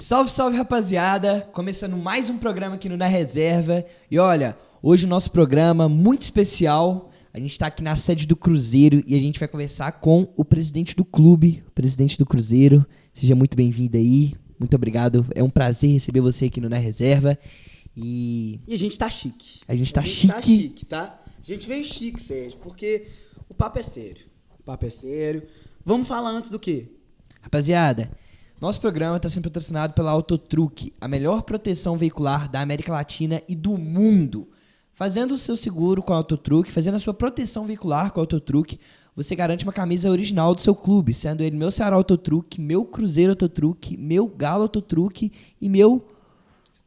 Salve, salve rapaziada! Começando mais um programa aqui no Na Reserva. E olha, hoje o nosso programa muito especial. A gente está aqui na sede do Cruzeiro e a gente vai conversar com o presidente do clube, o presidente do Cruzeiro. Seja muito bem-vindo aí. Muito obrigado. É um prazer receber você aqui no Na Reserva. E. E a gente tá chique. A gente tá a gente chique. Tá chique, tá? A gente veio chique, Sérgio, porque o papo é sério. O papo é sério. Vamos falar antes do quê? Rapaziada, nosso programa está sendo patrocinado pela Autotruque, a melhor proteção veicular da América Latina e do mundo. Fazendo o seu seguro com a Autotruque, fazendo a sua proteção veicular com a Autotruque, você garante uma camisa original do seu clube, sendo ele meu Ceará Autotruque, meu Cruzeiro Autotruque, meu Galo Autotruque e meu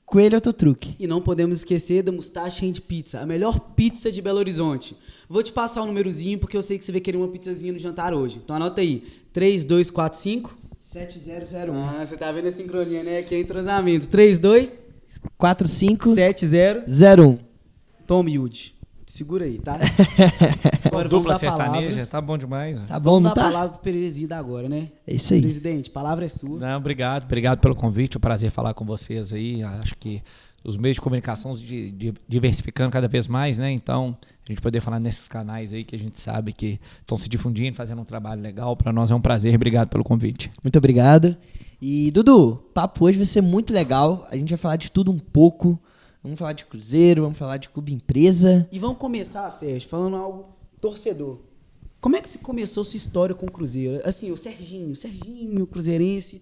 Coelho Autotruque. E não podemos esquecer da Mustache Hand Pizza, a melhor pizza de Belo Horizonte. Vou te passar o númerozinho porque eu sei que você vai querer uma pizzazinha no jantar hoje. Então anota aí: 3245 7001 Ah, você tá vendo a sincronia, né? Aqui é entrosamento. 32 4501 70 Tom Yud. Segura aí, tá? Agora Dupla sertaneja, palavra. tá bom demais. né? Tá bom, Vamos não dar a tá? palavra pro Perezida agora, né? É isso aí. Presidente, palavra é sua. Não, obrigado, obrigado pelo convite. É um prazer falar com vocês aí. Acho que os meios de comunicação se di- di- diversificando cada vez mais, né? Então, a gente poder falar nesses canais aí que a gente sabe que estão se difundindo, fazendo um trabalho legal. Para nós é um prazer. Obrigado pelo convite. Muito obrigado. E Dudu, o papo hoje vai ser muito legal. A gente vai falar de tudo um pouco. Vamos falar de Cruzeiro, vamos falar de clube empresa. E vamos começar, Sérgio, falando algo torcedor. Como é que se começou sua história com o Cruzeiro? Assim, o Serginho, o Serginho, o cruzeirense.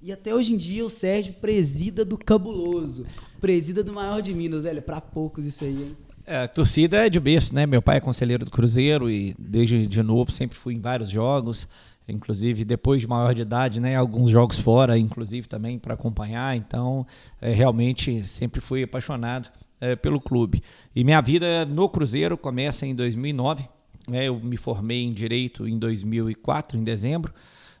E até hoje em dia o Sérgio presida do cabuloso. Presida do maior de Minas, velho. Pra poucos isso aí, hein? É, a torcida é de berço, né? Meu pai é conselheiro do Cruzeiro e desde de novo sempre fui em vários jogos, inclusive depois de maior de idade, né? Alguns jogos fora, inclusive também para acompanhar. Então, é, realmente sempre fui apaixonado é, pelo clube. E minha vida no Cruzeiro começa em 2009. né? Eu me formei em direito em 2004, em dezembro.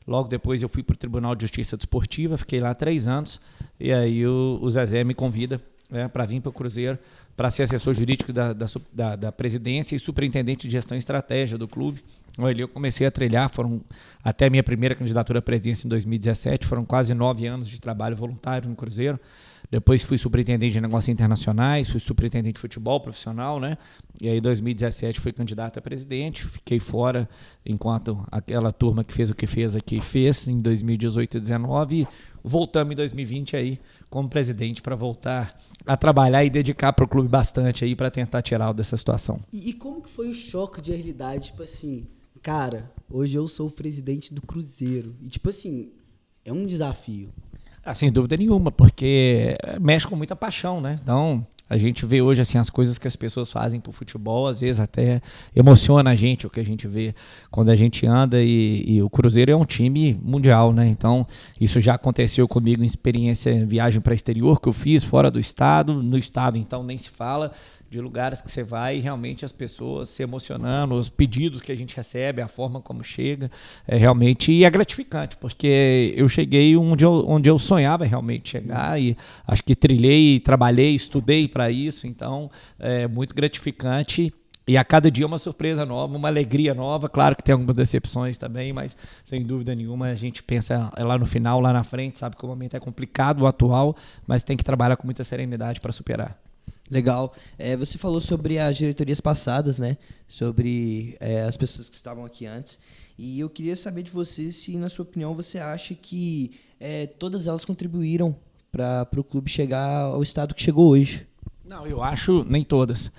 Logo depois eu fui para o Tribunal de Justiça Desportiva, fiquei lá três anos. E aí o, o Zezé me convida né, para vir para o Cruzeiro, para ser assessor jurídico da, da, da- da presidência e superintendente de gestão e estratégia do clube. Ali eu comecei a trilhar, foram até minha primeira candidatura à presidência em 2017, foram quase nove anos de trabalho voluntário no Cruzeiro. Depois fui superintendente de negócios internacionais, fui superintendente de futebol profissional, né? E aí, em 2017, fui candidato a presidente. Fiquei fora enquanto aquela turma que fez o que fez aqui fez em 2018 e 2019. Voltamos em 2020 aí como presidente para voltar a trabalhar e dedicar para o clube bastante aí para tentar tirá-lo dessa situação. E, e como que foi o choque de realidade? Tipo assim, cara, hoje eu sou o presidente do Cruzeiro. E tipo assim, é um desafio. Ah, sem dúvida nenhuma, porque mexe com muita paixão, né? Então, a gente vê hoje assim as coisas que as pessoas fazem pro futebol, às vezes até emociona a gente o que a gente vê quando a gente anda e, e o Cruzeiro é um time mundial, né? Então, isso já aconteceu comigo em experiência em viagem para exterior que eu fiz fora do estado, no estado então nem se fala de lugares que você vai e realmente as pessoas se emocionando, os pedidos que a gente recebe, a forma como chega, é realmente e é gratificante, porque eu cheguei onde eu, onde eu sonhava realmente chegar e acho que trilhei, trabalhei, estudei para isso, então é muito gratificante. E a cada dia uma surpresa nova, uma alegria nova. Claro que tem algumas decepções também, mas sem dúvida nenhuma a gente pensa lá no final, lá na frente, sabe que o momento é complicado, o atual, mas tem que trabalhar com muita serenidade para superar. Legal. É, você falou sobre as diretorias passadas, né? Sobre é, as pessoas que estavam aqui antes. E eu queria saber de você se, na sua opinião, você acha que é, todas elas contribuíram para o clube chegar ao estado que chegou hoje. Não, eu acho nem todas.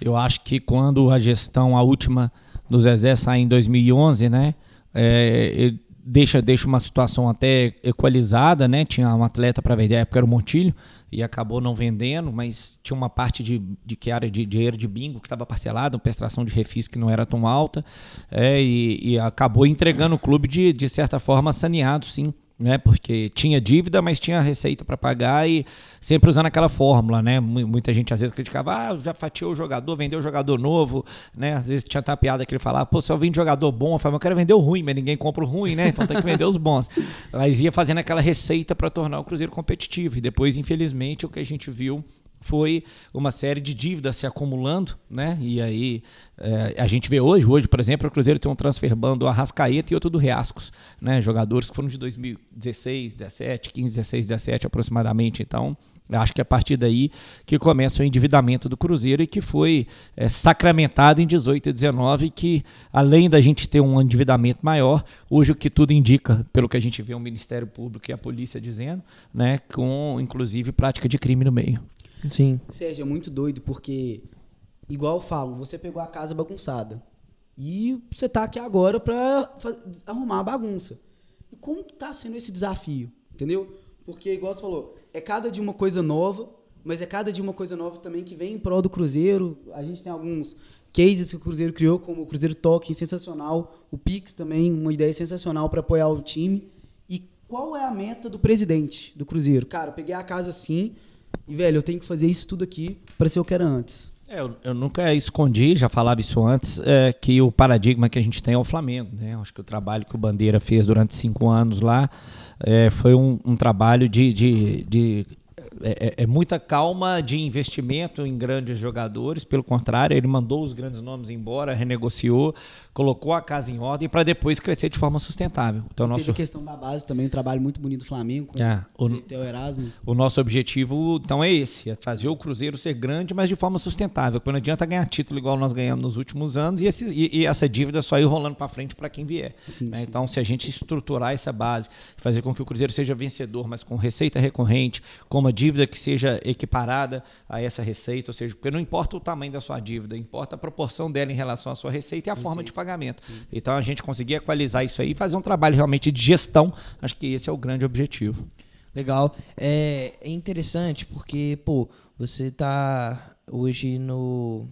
Eu acho que quando a gestão, a última do Zezé sai em 2011, né? é, deixa, deixa uma situação até equalizada, né? Tinha um atleta para vender, na época era o Montilho, e acabou não vendendo, mas tinha uma parte de, de que era de dinheiro de bingo que estava parcelada, uma prestação de refis que não era tão alta, é, e, e acabou entregando o clube de, de certa forma saneado, sim né? Porque tinha dívida, mas tinha receita para pagar e sempre usando aquela fórmula, né? Mu- Muita gente às vezes criticava, ah, já fatiou o jogador, vendeu o jogador novo, né? Às vezes tinha até a piada que ele falava, pô, só vende jogador bom, eu falava, eu quero vender o ruim, mas ninguém compra o ruim, né? Então tem que vender os bons. Mas ia fazendo aquela receita para tornar o Cruzeiro competitivo e depois, infelizmente, o que a gente viu foi uma série de dívidas se acumulando, né? E aí é, a gente vê hoje, hoje, por exemplo, o Cruzeiro tem um transfer bando do Arrascaeta e outro do Riascos, né? Jogadores que foram de 2016, 17, 15, 16, 17 aproximadamente. Então, acho que é a partir daí que começa o endividamento do Cruzeiro e que foi é, sacramentado em 18 e 19, que além da gente ter um endividamento maior, hoje o que tudo indica, pelo que a gente vê o Ministério Público e a polícia dizendo, né, com inclusive prática de crime no meio. Sim. Sérgio, é muito doido porque, igual eu falo, você pegou a casa bagunçada. E você tá aqui agora pra arrumar a bagunça. E como tá sendo esse desafio? Entendeu? Porque, igual você falou, é cada de uma coisa nova, mas é cada de uma coisa nova também que vem em prol do Cruzeiro. A gente tem alguns cases que o Cruzeiro criou, como o Cruzeiro Token, sensacional. O Pix também, uma ideia sensacional para apoiar o time. E qual é a meta do presidente do Cruzeiro? Cara, peguei a casa assim, e, velho, eu tenho que fazer isso tudo aqui para ser o que era antes. É, eu, eu, nunca escondi, já falava isso antes, é, que o paradigma que a gente tem é o Flamengo. Né? Acho que o trabalho que o Bandeira fez durante cinco anos lá é, foi um, um trabalho de, de, de é, é, é, muita calma de investimento em grandes jogadores. Pelo contrário, ele mandou os grandes nomes embora, renegociou, colocou a casa em ordem para depois crescer de forma sustentável. Então, nosso... Teve a questão da base também, um trabalho muito bonito do Flamengo, com é, o, o Erasmo. O nosso objetivo, então, é esse: é fazer o Cruzeiro ser grande, mas de forma sustentável. Porque não adianta ganhar título igual nós ganhamos nos últimos anos e, esse, e, e essa dívida só ir rolando para frente para quem vier. Sim, né? sim. Então, se a gente estruturar essa base, fazer com que o Cruzeiro seja vencedor, mas com receita recorrente, com uma dívida que seja equiparada a essa receita, ou seja, porque não importa o tamanho da sua dívida, importa a proporção dela em relação à sua receita e a receita. forma de pagamento. Sim. Então a gente conseguir equalizar isso aí e fazer um trabalho realmente de gestão, acho que esse é o grande objetivo. Legal. É, é interessante porque, pô, você tá hoje no.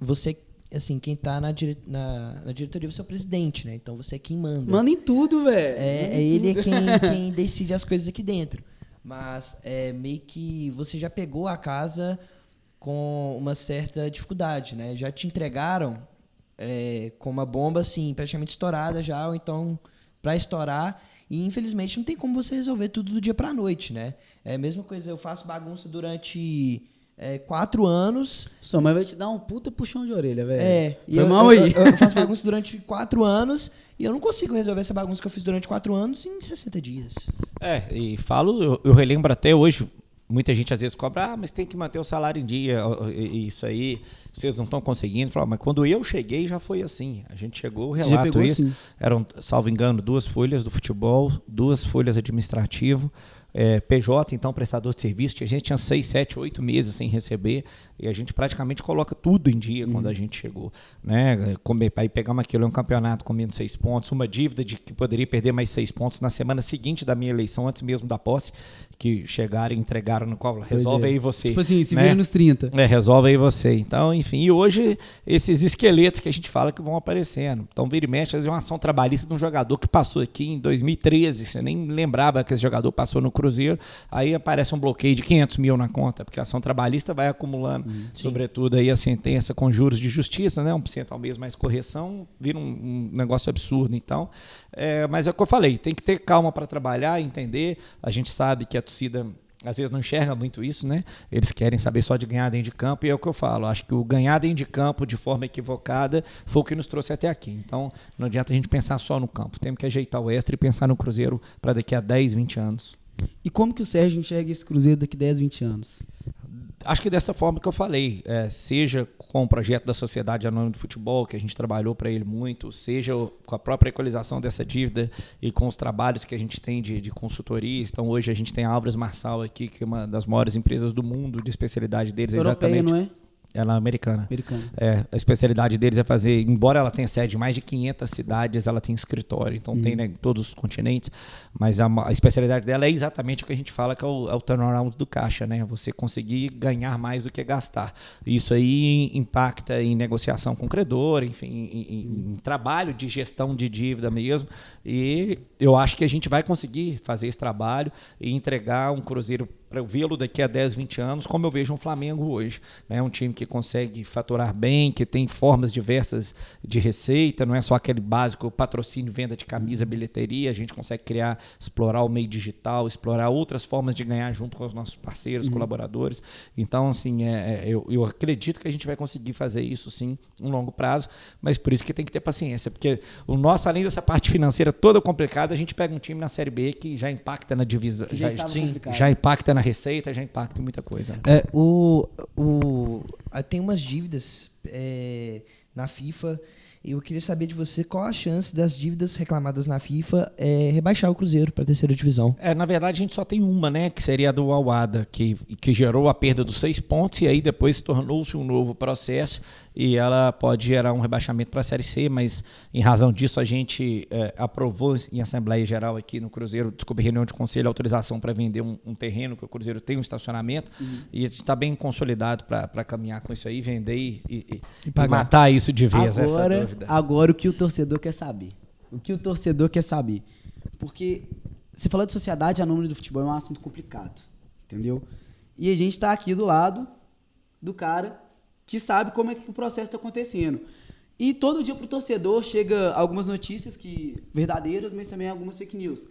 Você assim, quem tá na, dire... na, na, diretoria você é o presidente, né? Então você é quem manda. Manda em tudo, velho. É, é ele é quem, quem decide as coisas aqui dentro. Mas é meio que você já pegou a casa com uma certa dificuldade, né? Já te entregaram é, com uma bomba assim, praticamente estourada já, ou então para estourar. E infelizmente não tem como você resolver tudo do dia para noite, né? É a mesma coisa, eu faço bagunça durante é, quatro anos. Sua mãe vai te dar um puta puxão de orelha, velho. É, e eu, mal aí. Eu, eu, faço bagunça durante quatro anos e eu não consigo resolver essa bagunça que eu fiz durante quatro anos em 60 dias. É, e falo, eu, eu relembro até hoje, muita gente às vezes cobra, ah, mas tem que manter o salário em dia, isso aí, vocês não estão conseguindo. Falo, mas quando eu cheguei já foi assim. A gente chegou, o relato isso. Assim. Eram, salvo engano, duas folhas do futebol, duas folhas administrativo, é, PJ, então prestador de serviço, a gente tinha seis, sete, oito meses sem receber e a gente praticamente coloca tudo em dia uhum. quando a gente chegou. Né? Aí pegamos aquilo, um campeonato com menos seis pontos, uma dívida de que poderia perder mais seis pontos na semana seguinte da minha eleição, antes mesmo da posse, que chegaram e entregaram no qual resolve é. aí você. Tipo assim, se né? vira nos 30. É, resolve aí você. Então, enfim, e hoje esses esqueletos que a gente fala que vão aparecendo. Então, vira e mexe, às vezes uma ação trabalhista de um jogador que passou aqui em 2013, você nem lembrava que esse jogador passou no Cruzeiro, aí aparece um bloqueio de 500 mil na conta, porque a ação trabalhista vai acumulando, hum, sobretudo aí a sentença com juros de justiça, né, 1% ao mês mais correção, vira um, um negócio absurdo. Então, é, mas é o que eu falei, tem que ter calma para trabalhar, entender. A gente sabe que a torcida às vezes não enxerga muito isso, né? Eles querem saber só de ganhar dentro de campo e é o que eu falo. Acho que o ganhar dentro de campo de forma equivocada foi o que nos trouxe até aqui. Então não adianta a gente pensar só no campo. Temos que ajeitar o extra e pensar no Cruzeiro para daqui a 10, 20 anos. E como que o Sérgio enxerga esse Cruzeiro daqui a 10, 20 anos? Acho que dessa forma que eu falei, é, seja com o projeto da Sociedade Anônima do Futebol, que a gente trabalhou para ele muito, seja com a própria equalização dessa dívida e com os trabalhos que a gente tem de, de consultoria. Então, hoje a gente tem a Álvares Marçal aqui, que é uma das maiores empresas do mundo de especialidade deles. Europeia, exatamente. não é? Ela é americana. Americana. É, a especialidade deles é fazer, embora ela tenha sede em mais de 500 cidades, ela tem escritório, então uhum. tem né, em todos os continentes, mas a, a, especialidade dela é exatamente o que a gente fala que é o, é o turnaround do caixa, né? Você conseguir ganhar mais do que gastar. Isso aí impacta em negociação com o credor, enfim, em, em, em trabalho de gestão de dívida mesmo, e eu acho que a gente vai conseguir fazer esse trabalho e entregar um Cruzeiro para eu vê-lo daqui a 10, 20 anos, como eu vejo um Flamengo hoje. É né? um time que que consegue faturar bem, que tem formas diversas de receita, não é só aquele básico patrocínio, venda de camisa, bilheteria, a gente consegue criar, explorar o meio digital, explorar outras formas de ganhar junto com os nossos parceiros, uhum. colaboradores. Então, assim, é, é, eu, eu acredito que a gente vai conseguir fazer isso sim, um longo prazo, mas por isso que tem que ter paciência, porque o nosso, além dessa parte financeira toda complicada, a gente pega um time na Série B que já impacta na divisão, já, já, já, impacta na receita, já impacta em muita coisa. É, o, o, tem umas dívidas é, na FIFA eu queria saber de você qual a chance das dívidas reclamadas na FIFA é, rebaixar o Cruzeiro para a terceira divisão. É, na verdade, a gente só tem uma, né? Que seria a do Awada, que, que gerou a perda dos seis pontos e aí depois tornou-se um novo processo e ela pode gerar um rebaixamento para a Série C, mas em razão disso a gente é, aprovou em Assembleia Geral aqui no Cruzeiro, desculpe, reunião de conselho, autorização para vender um, um, terreno que o Cruzeiro tem um estacionamento uhum. e a gente está bem consolidado para caminhar com isso aí, vender e, e, e matar isso de vez, agora, Agora o que o torcedor quer saber. O que o torcedor quer saber. Porque você falou de sociedade anônima do futebol é um assunto complicado, entendeu? E a gente está aqui do lado do cara que sabe como é que o processo está acontecendo. E todo dia para o torcedor chega algumas notícias que verdadeiras, mas também algumas fake news.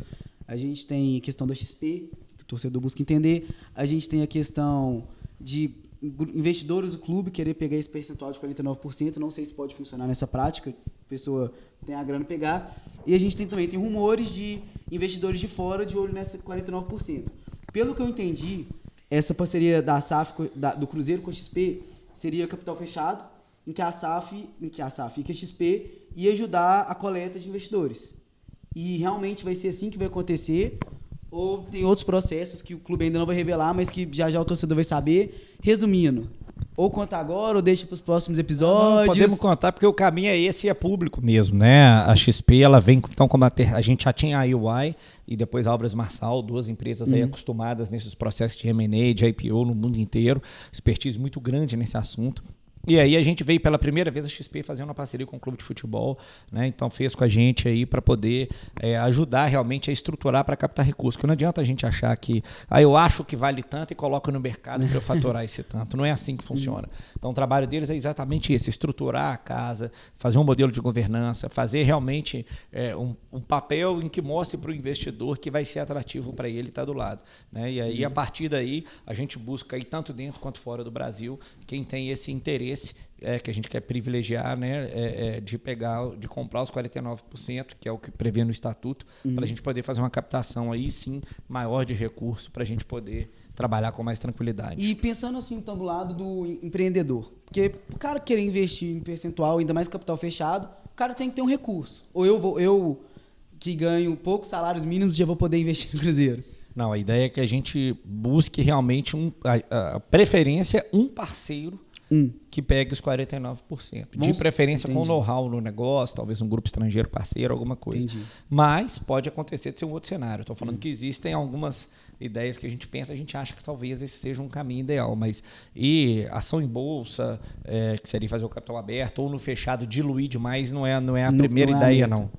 A gente tem a questão da XP, que o torcedor busca entender. A gente tem a questão de investidores do clube querer pegar esse percentual de 49%. Não sei se pode funcionar nessa prática. A pessoa tem a grana pegar. E a gente tem também tem rumores de investidores de fora de olho nessa 49%. Pelo que eu entendi, essa parceria da SAF, da, do Cruzeiro com a XP seria capital fechado, em que a SAF, em que a SAF e que a XP ia ajudar a coleta de investidores. E realmente vai ser assim que vai acontecer, ou tem outros processos que o clube ainda não vai revelar, mas que já já o torcedor vai saber. Resumindo, ou conta agora ou deixa para os próximos episódios. Não, podemos contar porque o caminho é esse e é público mesmo, né? A XP ela vem então como a, ter, a gente já tinha a UI e depois a Obras Marçal, duas empresas uhum. aí acostumadas nesses processos de M&A, de IPO no mundo inteiro, expertise muito grande nesse assunto. E aí a gente veio pela primeira vez a XP fazendo uma parceria com o clube de futebol, né? Então fez com a gente aí para poder é, ajudar realmente a estruturar para captar recursos. Porque não adianta a gente achar que, ah, eu acho que vale tanto e coloco no mercado para eu faturar esse tanto. Não é assim que funciona. Então o trabalho deles é exatamente esse: estruturar a casa, fazer um modelo de governança, fazer realmente é, um, um, papel em que mostre para o investidor que vai ser atrativo para ele estar tá do lado. Né? E aí a partir daí a gente busca aí tanto dentro quanto fora do Brasil quem tem esse interesse esse é, que a gente quer privilegiar, né, é, é, de pegar, de comprar os 49%, que é o que prevê no estatuto, uhum. para a gente poder fazer uma captação aí sim maior de recurso para a gente poder trabalhar com mais tranquilidade. E pensando assim, então, do lado do empreendedor, porque o cara querer investir em percentual, ainda mais capital fechado, o cara tem que ter um recurso. Ou eu vou, eu que ganho poucos salários mínimos já vou poder investir no Cruzeiro. Não, a ideia é que a gente busque realmente um, a, a preferência um parceiro Que pegue os 49%. de preferência entendi. com know-how no negócio, talvez um grupo estrangeiro parceiro, alguma coisa. Entendi. Mas pode acontecer de ser um outro cenário. Estou falando hum. que existem algumas ideias que a gente pensa, a gente acha que talvez esse seja um caminho ideal. Mas e ação em bolsa, é, que seria fazer o capital aberto, ou no fechado diluir demais, não é, não é a não, primeira não é ideia, não.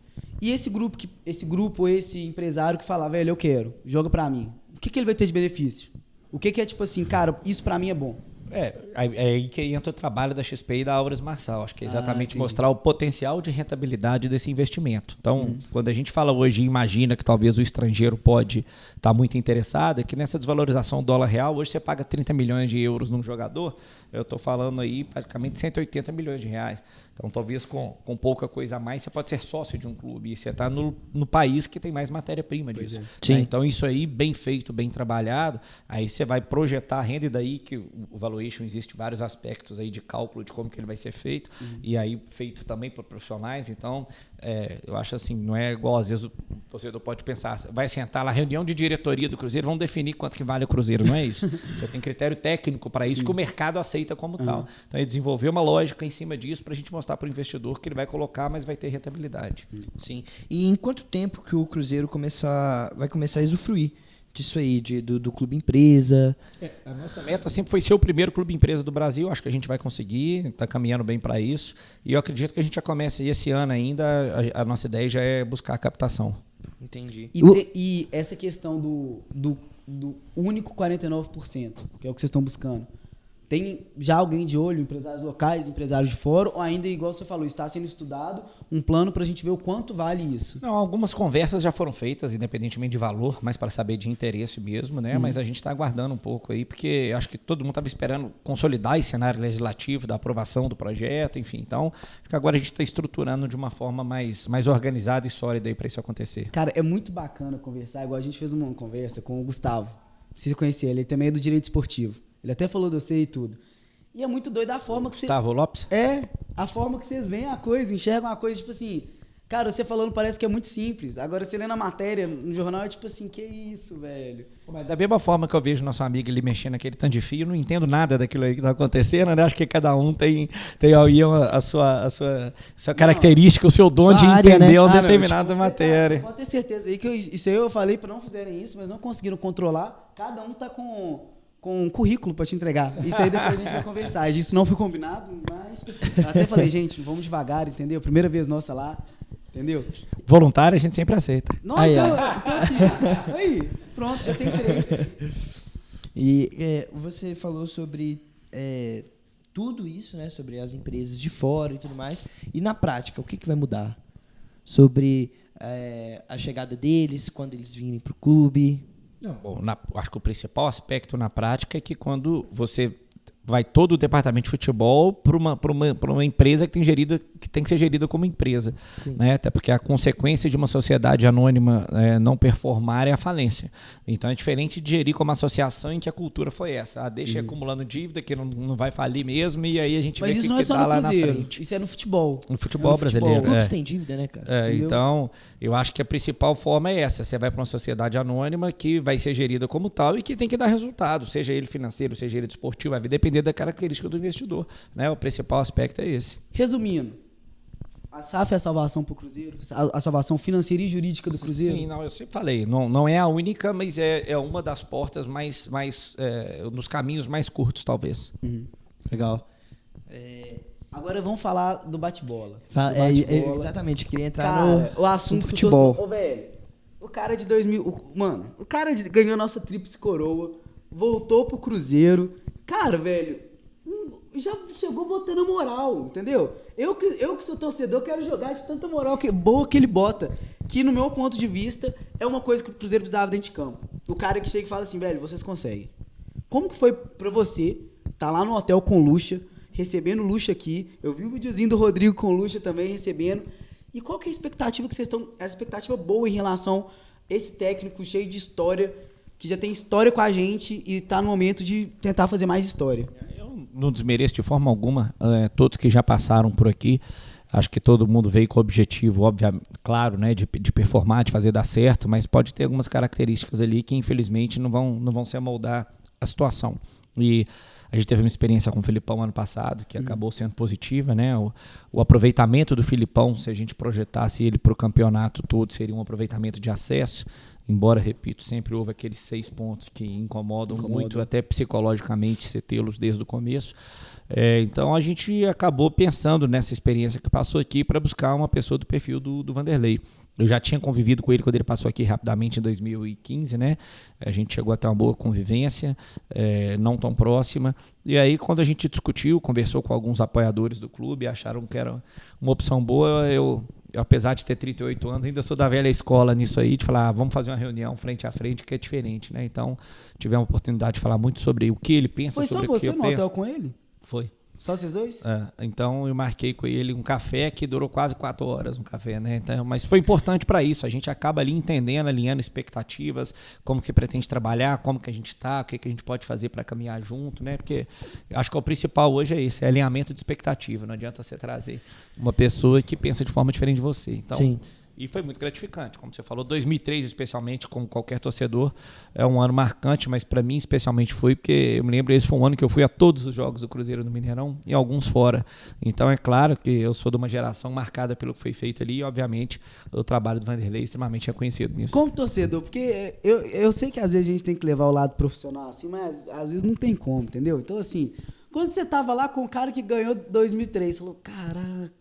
E esse grupo, que, esse grupo, esse empresário que fala, velho, eu quero, joga para mim. O que, que ele vai ter de benefício? O que, que é tipo assim, cara, isso para mim é bom? É, aí que entra o trabalho da XP e da Obras Marçal. Acho que é exatamente ah, mostrar o potencial de rentabilidade desse investimento. Então, uhum. quando a gente fala hoje e imagina que talvez o estrangeiro pode estar tá muito interessado, é que nessa desvalorização do dólar real, hoje você paga 30 milhões de euros num jogador, eu estou falando aí praticamente 180 milhões de reais. Então, talvez com, com pouca coisa a mais, você pode ser sócio de um clube e você está no, no país que tem mais matéria-prima disso. É. Né? Então, isso aí, bem feito, bem trabalhado, aí você vai projetar a renda e daí que o valuation existe vários aspectos aí de cálculo de como que ele vai ser feito uhum. e aí feito também por profissionais. Então, é, eu acho assim, não é igual às vezes o torcedor pode pensar, vai sentar lá, reunião de diretoria do Cruzeiro, vamos definir quanto que vale o Cruzeiro, não é isso. Você tem critério técnico para isso Sim. que o mercado aceita como uhum. tal. Então, ele desenvolveu uma lógica em cima disso para a gente mostrar para o investidor que ele vai colocar, mas vai ter rentabilidade. Sim. E em quanto tempo que o Cruzeiro começar, vai começar a usufruir disso aí, de, do, do clube empresa. É, a nossa meta sempre foi ser o primeiro clube empresa do Brasil. Acho que a gente vai conseguir, está caminhando bem para isso. E eu acredito que a gente já começa esse ano ainda. A, a nossa ideia já é buscar a captação. Entendi. E, te, e essa questão do, do, do único 49%, que é o que vocês estão buscando, Tem já alguém de olho, empresários locais, empresários de fora, ou ainda, igual você falou, está sendo estudado um plano para a gente ver o quanto vale isso? Não, algumas conversas já foram feitas, independentemente de valor, mas para saber de interesse mesmo, né? Uhum. Mas a gente está aguardando um pouco aí, porque acho que todo mundo estava esperando consolidar esse cenário legislativo da aprovação do projeto, enfim. Então, acho que agora a gente está estruturando de uma forma mais, mais organizada e sólida aí para isso acontecer. Cara, é muito bacana conversar, igual a gente fez uma conversa com o Gustavo. Precisa conhecer ele, ele também é do direito esportivo. Ele até falou de você e tudo. E é muito doido a forma que você. Gustavo Lopes? É, a forma que vocês veem a coisa, enxergam a coisa, tipo assim. Cara, você falando parece que é muito simples. Agora, você lê na matéria, no jornal, é tipo assim, que isso, velho. Mas da mesma forma que eu vejo nosso amigo ali mexendo naquele tanto de fio, não entendo nada daquilo aí que tá acontecendo, né? Acho que cada um tem, tem aí a sua, a sua, a sua característica, o seu dom de área, entender né? uma determinada tipo, matéria. Pode ter certeza aí que eu, isso aí eu falei para não fazerem isso, mas não conseguiram controlar. Cada um tá com com um currículo para te entregar. Isso aí depois a gente vai conversar. Isso não foi combinado, mas eu até falei, gente, vamos devagar, entendeu? Primeira vez nossa lá, entendeu? Voluntário a gente sempre aceita. Não, aí, então, então assim, aí, pronto, já tem três. E é, você falou sobre é, tudo isso, né? Sobre as empresas de fora e tudo mais. E na prática, o que, que vai mudar? Sobre é, a chegada deles, quando eles virem para o clube? Não, bom, na, acho que o principal aspecto na prática é que quando você vai todo o departamento de futebol para uma, uma, uma empresa que tem, gerida, que tem que ser gerida como empresa. Né? Até porque a consequência de uma sociedade anônima é, não performar é a falência. Então é diferente de gerir como associação em que a cultura foi essa. Ah, deixa uhum. acumulando dívida que não, não vai falir mesmo e aí a gente Mas vê isso que, não é só no lá Cruzeiro, na frente. Isso é no futebol. No futebol é no brasileiro. Futebol. Todos é. têm dívida, né, cara? É, então, eu acho que a principal forma é essa. Você vai para uma sociedade anônima que vai ser gerida como tal e que tem que dar resultado, seja ele financeiro, seja ele desportivo, vai depender da característica do investidor. Né? O principal aspecto é esse. Resumindo, a SAF é a salvação para o Cruzeiro? A, salvação financeira e jurídica do Cruzeiro? Sim, não, eu sempre falei. Não, não é a única, mas é, é uma das portas mais. mais é, nos caminhos mais curtos, talvez. Uhum. Legal. É, agora vamos falar do bate-bola. É, é, exatamente, queria entrar cara, no, o assunto no futebol. Todo, velho, o cara de 2000. O, mano, o cara de, ganhou nossa tríplice coroa, voltou pro Cruzeiro. Cara, velho, já chegou botando moral, entendeu? Eu que, eu que sou torcedor quero jogar de tanta moral que, boa que ele bota. Que, no meu ponto de vista, é uma coisa que o Cruzeiro precisava dentro de campo. O cara que chega e fala assim, velho, vocês conseguem. Como que foi pra você tá lá no hotel com Luxa, recebendo Luxa aqui? Eu vi o videozinho do Rodrigo com Luxa também recebendo. E qual que é a expectativa que vocês estão. A expectativa boa em relação a esse técnico cheio de história, que já tem história com a gente e tá no momento de tentar fazer mais história não desmereço de forma alguma é, todos que já passaram por aqui. Acho que todo mundo veio com o objetivo, obviamente, claro, né, de, de performar, de fazer dar certo, mas pode ter algumas características ali que infelizmente não vão, não vão se amoldar a situação. E a gente teve uma experiência com o Filipão ano passado, que uhum. acabou sendo positiva, né? O, o, aproveitamento do Filipão, se a gente projetasse ele para o campeonato todo, seria um aproveitamento de acesso. Embora, repito, sempre houve aqueles seis pontos que incomodam Incomoda. muito, até psicologicamente, você tê-los desde o começo. É, então a gente acabou pensando nessa experiência que passou aqui para buscar uma pessoa do perfil do, do Vanderlei. Eu já tinha convivido com ele quando ele passou aqui rapidamente em 2015, né? A gente chegou a ter uma boa convivência, é, não tão próxima. E aí, quando a gente discutiu, conversou com alguns apoiadores do clube, acharam que era uma opção boa, eu apesar de ter 38 anos, ainda sou da velha escola nisso aí, de falar, ah, vamos fazer uma reunião frente a frente, que é diferente, né? Então, tivemos a oportunidade de falar muito sobre o que ele pensa Foi sobre o que eu penso. Foi só você no hotel com ele? Foi. Só vocês dois? É, então eu marquei com ele um café que durou quase quatro horas, um café, né? Então, mas foi importante para isso. A gente acaba ali entendendo, alinhando expectativas, como que você pretende trabalhar, como que a gente está, o que, que a gente pode fazer para caminhar junto, né? Porque acho que o principal hoje é isso, é alinhamento de expectativa. Não adianta você trazer uma pessoa que pensa de forma diferente de você. Então, Sim. E foi muito gratificante, como você falou, 2003 especialmente, como qualquer torcedor, é um ano marcante, mas para mim especialmente foi porque eu me lembro esse foi um ano que eu fui a todos os jogos do Cruzeiro no Mineirão e alguns fora. Então é claro que eu sou de uma geração marcada pelo que foi feito ali e obviamente o trabalho do Vanderlei é extremamente reconhecido nisso. Como torcedor, porque eu, eu sei que às vezes a gente tem que levar o lado profissional assim, mas às vezes não tem como, entendeu? Então assim, quando você tava lá com o cara que ganhou 2003, falou, caraca,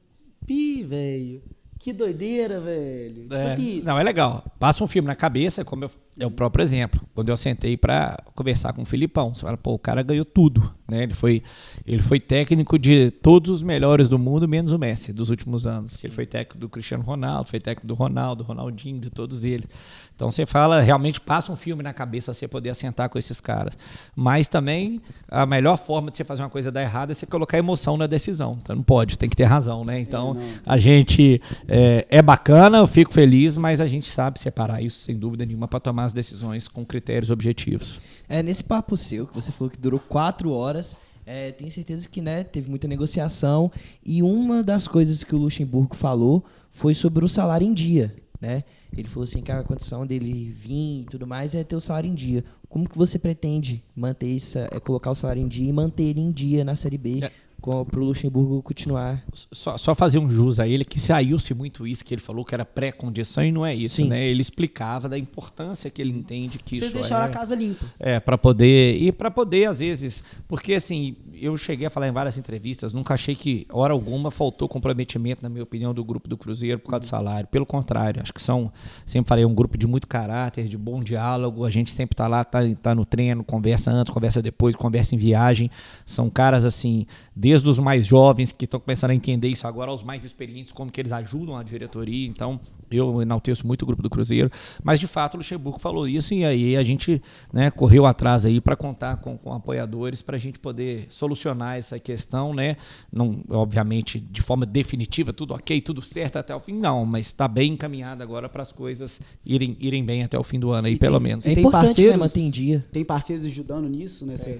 pi, velho que doideira, velho. Tipo é, assim, não, é legal. Passa um filme na cabeça, como eu É o próprio exemplo. Quando eu sentei para conversar com o Filipão, você fala, pô, o cara ganhou tudo, né? Ele foi, ele foi técnico de todos os melhores do mundo, menos o Messi dos últimos anos. Ele foi técnico do Cristiano Ronaldo, foi técnico do Ronaldo, Ronaldinho, de todos eles. Então você fala, realmente passa um filme na cabeça você poder assentar com esses caras. Mas também a melhor forma de você fazer uma coisa dar errada é você colocar emoção na decisão. Então não pode, tem que ter razão, né? Então a gente é, é bacana, eu fico feliz, mas a gente sabe separar isso sem dúvida nenhuma para tomar as decisões com critérios objetivos. É, nesse papo seu, que você falou que durou quatro horas, é, tenho certeza que né, teve muita negociação. E uma das coisas que o Luxemburgo falou foi sobre o salário em dia. Né? Ele falou assim que a condição dele vir e tudo mais é ter o salário em dia. Como que você pretende manter isso, é, colocar o salário em dia e manter ele em dia na Série B? É para o Luxemburgo continuar. Só, só, fazer um jus a ele, que saiu-se muito isso, que ele falou que era pré-condição e não é isso, Sim. né? Ele explicava da importância que ele entende que Vocês isso deixaram é. a casa limpa. É, para poder, e para poder, às vezes, porque assim, eu cheguei a falar em várias entrevistas, nunca achei que, hora alguma, faltou comprometimento, na minha opinião, do grupo do Cruzeiro por causa do salário. Pelo contrário, acho que são, sempre falei, um grupo de muito caráter, de bom diálogo, a gente sempre tá lá, tá, tá no treino, conversa antes, conversa depois, conversa em viagem. São caras, assim, desde os mais jovens que estão começando a entender isso agora, aos mais experientes, como que eles ajudam a diretoria. Então, eu enalteço muito o grupo do Cruzeiro. Mas, de fato, o Luxemburgo falou isso e aí a gente né, correu atrás aí para contar com, com apoiadores para a gente poder solucionar essa questão, né? Não, obviamente, de forma definitiva, tudo ok, tudo certo até o fim, não, mas está bem encaminhado agora para as coisas irem, irem bem até o fim do ano aí, e pelo tem, menos. É tem parceiros, né, manter em dia. Tem parceiros ajudando nisso, né? É.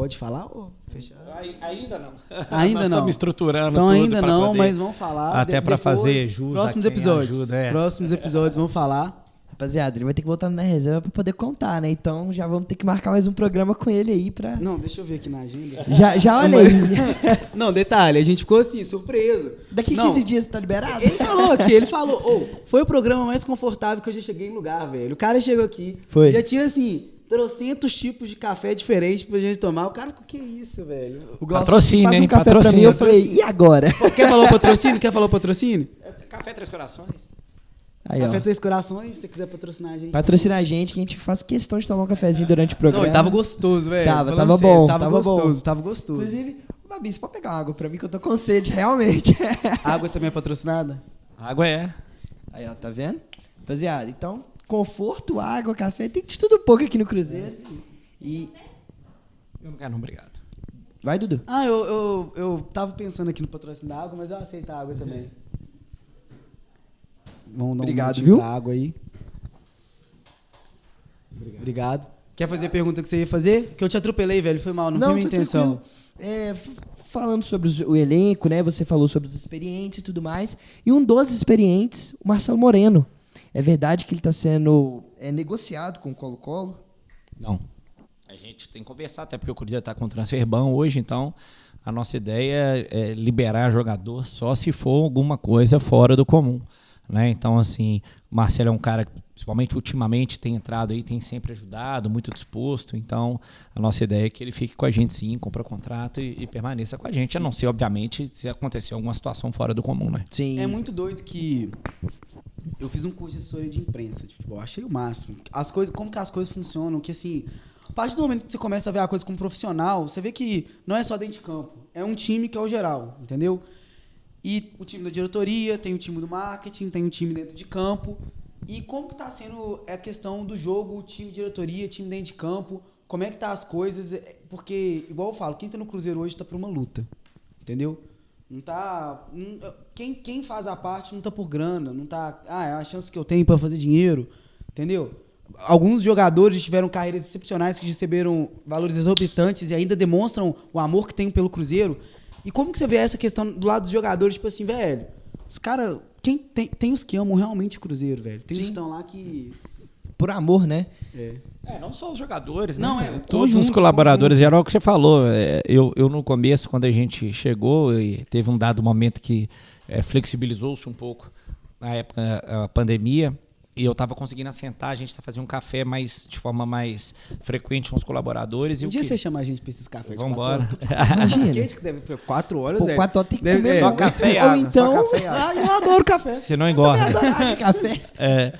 Pode falar ou fechar? Ainda não. Ainda não. Estamos estruturando então, ainda não, poder, mas vamos falar. Até para fazer jus Próximos episódios. Ajuda, é. Próximos episódios vamos falar. Rapaziada, ele vai ter que voltar na reserva para poder contar, né? Então já vamos ter que marcar mais um programa com ele aí pra. Não, deixa eu ver aqui na agenda. Já, já olhei. não, detalhe, a gente ficou assim, surpreso. Daqui não, 15 dias você tá liberado? Ele falou aqui, ele falou, oh, foi o programa mais confortável que eu já cheguei em lugar, velho. O cara chegou aqui. Foi. Já tinha assim trocentos tipos de café diferentes pra gente tomar. O cara, o que é isso, velho? O patrocínio, faz um hein? café patrocínio. pra mim, eu falei, e agora? Quer falar o patrocínio? Quer falar o patrocínio? É, café Três Corações. Aí, café ó. Três Corações, se você quiser patrocinar a gente. Patrocinar a gente, que a gente faz questão de tomar um cafezinho durante o programa. Não, e tava gostoso, velho. Tava, tava sério, bom. Tava, tava gostoso, bom. tava gostoso. Inclusive, Babi, você pode pegar água pra mim, que eu tô com sede, realmente. água também é patrocinada? Água é. Aí, ó, tá vendo? Rapaziada, então, conforto, água, café, tem de tudo pouco aqui no Cruzeiro. E. Eu não quero, não, obrigado. Vai, Dudu. Ah, eu, eu, eu tava pensando aqui no patrocínio da água, mas eu aceito a água também. Vamos dar Obrigado, um viu? água aí. Obrigado. Obrigado. Quer fazer a pergunta que você ia fazer? Que eu te atropelei, velho. Foi mal, não, não foi minha intenção. É, falando sobre os, o elenco, né? Você falou sobre os experientes e tudo mais. E um dos experientes, o Marcelo Moreno. É verdade que ele está sendo é, negociado com o Colo-Colo? Não. A gente tem que conversar, até porque o Cruzeiro está com transfer ban hoje, então a nossa ideia é liberar jogador só se for alguma coisa fora do comum. Né? Então, assim, o Marcelo é um cara que, principalmente ultimamente, tem entrado aí, tem sempre ajudado, muito disposto. Então, a nossa ideia é que ele fique com a gente sim, compra contrato e, e permaneça com a gente, a não ser, obviamente, se acontecer alguma situação fora do comum, né? Sim. É muito doido que eu fiz um curso de assessoria de imprensa de futebol, achei o máximo. As coisas, como que as coisas funcionam, que assim, a partir do momento que você começa a ver a coisa como profissional, você vê que não é só dentro de campo. É um time que é o geral, entendeu? E o time da diretoria, tem o time do marketing, tem o time dentro de campo. E como que está sendo a questão do jogo, time diretoria, time dentro de campo? Como é que tá as coisas? É, porque, igual eu falo, quem está no Cruzeiro hoje está por uma luta. Entendeu? Não tá. Não, quem, quem faz a parte não tá por grana, não tá. Ah, é a chance que eu tenho para fazer dinheiro. Entendeu? alguns jogadores tiveram carreiras excepcionais que receberam valores exorbitantes e ainda demonstram o amor que tem pelo Cruzeiro. E como que você vê essa questão do lado dos jogadores, tipo assim, velho, os caras, quem tem, tem os que amam realmente o Cruzeiro, velho. Tem Sim. os que estão lá que por amor, né? É. é. não só os jogadores, né? Não, é, todos conjunto, os colaboradores. Era o que você falou. É, eu, eu, no começo, quando a gente chegou, e teve um dado momento que é, flexibilizou-se um pouco na época a pandemia e eu estava conseguindo assentar, a gente tá fazendo um café mais de forma mais frequente com os colaboradores. Um e dia que... você chama a gente para esses cafés Vamos embora. Imagina. que deve quatro horas, Pô, quatro horas tem que deve comer. Só café e água. Ou então... Só café e água. Ah, eu adoro café. Você não engorda. café. É.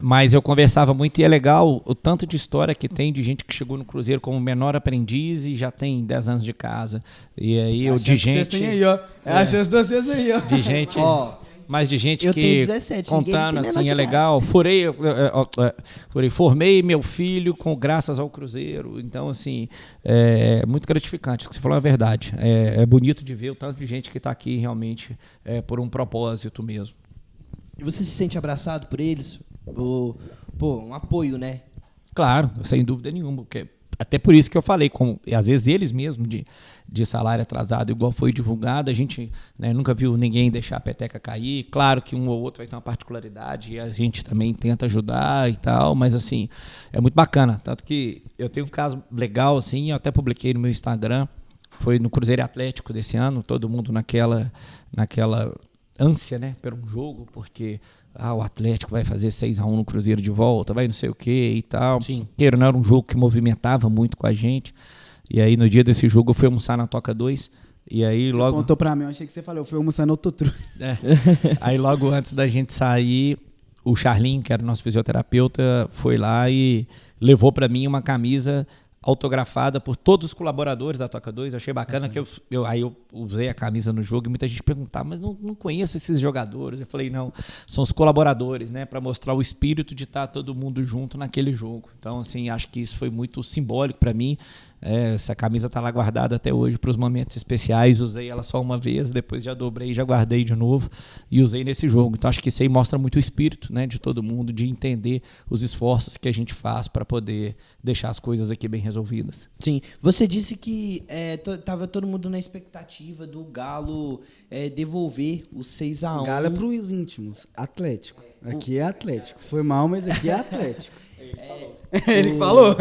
Mas eu conversava muito e é legal o tanto de história que tem de gente que chegou no Cruzeiro como menor aprendiz e já tem 10 anos de casa. E aí eu de gente. Vocês têm aí, ó. É, a chance de vocês aí, ó. De gente. Ó, mas de gente Eu que tenho 17, ninguém contando assim é legal. Furei, é, é, é, furei, formei meu filho com graças ao Cruzeiro. Então assim é muito gratificante. O que você falou é verdade. É, é bonito de ver o tanto de gente que está aqui realmente é, por um propósito mesmo. E você se sente abraçado por eles? Ou, pô, um apoio, né? Claro, sem dúvida nenhuma. Porque, até por isso que eu falei, como, às vezes eles mesmos de, de salário atrasado, igual foi divulgado, a gente né, nunca viu ninguém deixar a peteca cair. Claro que um ou outro vai ter uma particularidade e a gente também tenta ajudar e tal, mas assim, é muito bacana. Tanto que eu tenho um caso legal, assim, eu até publiquei no meu Instagram, foi no Cruzeiro Atlético desse ano, todo mundo naquela, naquela ânsia, né, um jogo, porque ah, o Atlético vai fazer 6 a 1 no Cruzeiro de volta, vai não sei o que e tal. Sim. Não era um jogo que movimentava muito com a gente. E aí no dia desse jogo eu fui almoçar na Toca 2 e aí Você logo contou pra mim, eu achei que você falou, eu fui almoçar no Totru. é. Aí logo antes da gente sair, o Charlinho, que era o nosso fisioterapeuta, foi lá e levou pra mim uma camisa autografada por todos os colaboradores da Toca 2. Eu achei bacana que eu, eu- aí eu usei a camisa no jogo e muita gente perguntava, mas não, não conheço esses jogadores. Eu falei, não, são os colaboradores, né, Pra mostrar o espírito de estar todo mundo junto naquele jogo. Então, assim, acho que isso foi muito simbólico pra mim. É, essa camisa tá lá guardada até hoje para os momentos especiais. Usei ela só uma vez, depois já dobrei, já guardei de novo e usei nesse jogo. Então acho que isso aí mostra muito o espírito, né, de todo mundo, de entender os esforços que a gente faz para poder deixar as coisas aqui bem resolvidas. Sim. Você disse que é, tava todo mundo na expectativa do Galo é, devolver o 6x1. Galo é pros íntimos, Atlético. Aqui é Atlético. Foi mal, mas aqui é Atlético. Ele falou.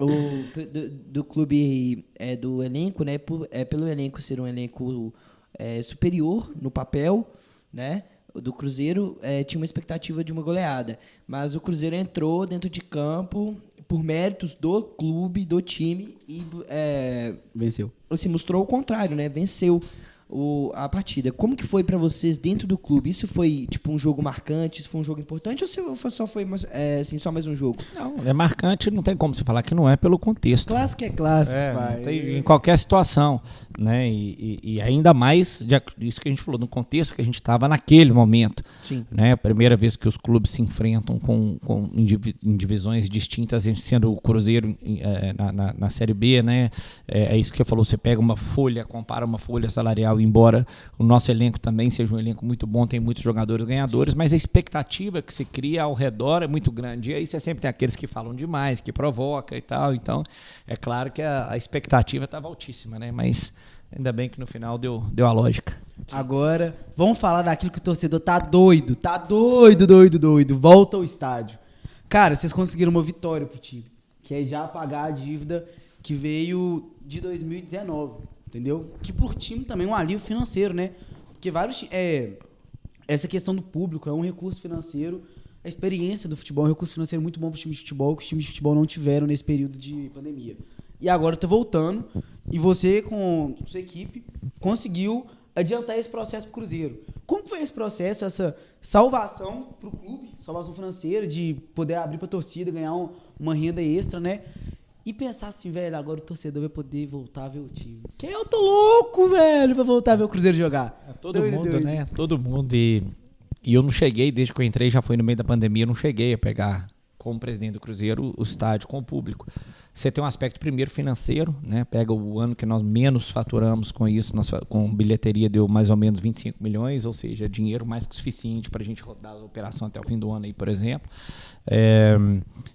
o, do, do clube é, do elenco, né? por- é, pelo elenco ser um elenco é, superior no papel, né? o Do Cruzeiro é, tinha uma expectativa de uma goleada. Mas o Cruzeiro entrou dentro de campo por méritos do clube, do time, e é, Venceu. assim, mostrou o contrário, né? Venceu o, a partida. Como que foi pra vocês dentro do clube? Isso foi tipo um jogo marcante? Isso foi um jogo importante? Ou se foi- só foi mais- é, assim, só mais um jogo? Não, é marcante, não tem como você falar que não é pelo contexto. Clássico é clássico, É, pai. tem- em qualquer situação, né? E, e- e ainda mais de ac- isso que a gente falou, no contexto que a gente estava naquele momento, Sim. né? A primeira vez que os clubes se enfrentam com, com em divi- em divisões distintas, sendo o Cruzeiro eh, na, na- na Série B, né? É, é isso que você falou, você pega uma folha, compara uma folha salarial, embora o nosso elenco também seja um elenco muito bom, tem muitos jogadores ganhadores, mas a expectativa que se cria ao redor é muito grande. E aí você sempre tem aqueles que falam demais, que provoca e tal. Então, é claro que a, a expectativa estava altíssima, né? Mas ainda bem que no final deu, deu a lógica. Agora, vamos falar daquilo que o torcedor tá doido. Tá doido, doido, doido. Volta ao estádio. Cara, vocês conseguiram uma vitória pro time. Que é já pagar a dívida que veio de 2019. Entendeu? Que por time também é um alívio financeiro, né? Porque vários. É, essa questão do público é um recurso financeiro. A experiência do futebol é um recurso financeiro muito bom para os times de futebol, que os times de futebol não tiveram nesse período de pandemia. E agora tá voltando. E você, com sua equipe, conseguiu adiantar esse processo pro Cruzeiro. Como foi esse processo, essa salvação pro clube, salvação financeira, de poder abrir pra torcida, ganhar um- uma renda extra, né? E pensar assim, velho, agora o torcedor vai poder voltar a ver o time. Que eu tô louco, velho, pra voltar a ver o Cruzeiro jogar. É todo Doido, mundo, doido. né? Todo mundo. E, e eu não cheguei, desde que eu entrei, já foi no meio da pandemia, eu não cheguei a pegar, como presidente do Cruzeiro, o estádio com o público. Você tem um aspecto primeiro financeiro, né? Pega o ano que nós menos faturamos com isso, nós, com bilheteria deu mais ou menos 25 milhões, ou seja, dinheiro mais que suficiente para a gente rodar a operação até o fim do ano aí, por exemplo. É,